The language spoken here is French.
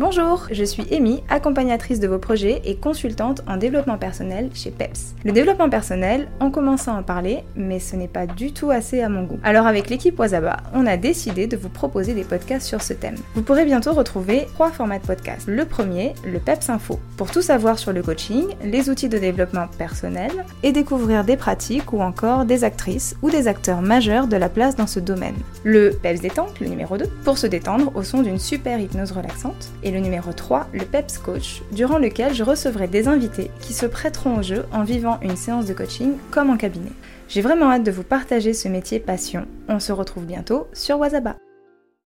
Bonjour, je suis Amy, accompagnatrice de vos projets et consultante en développement personnel chez PEPS. Le développement personnel, on commence à en parler, mais ce n'est pas du tout assez à mon goût. Alors avec l'équipe Wazaba, on a décidé de vous proposer des podcasts sur ce thème. Vous pourrez bientôt retrouver trois formats de podcasts. Le premier, le PEPS Info, pour tout savoir sur le coaching, les outils de développement personnel et découvrir des pratiques ou encore des actrices ou des acteurs majeurs de la place dans ce domaine. Le PEPS détente, le numéro 2, pour se détendre au son d'une super hypnose relaxante et le numéro 3, le PEPS Coach, durant lequel je recevrai des invités qui se prêteront au jeu en vivant une séance de coaching comme en cabinet. J'ai vraiment hâte de vous partager ce métier passion. On se retrouve bientôt sur Wazaba.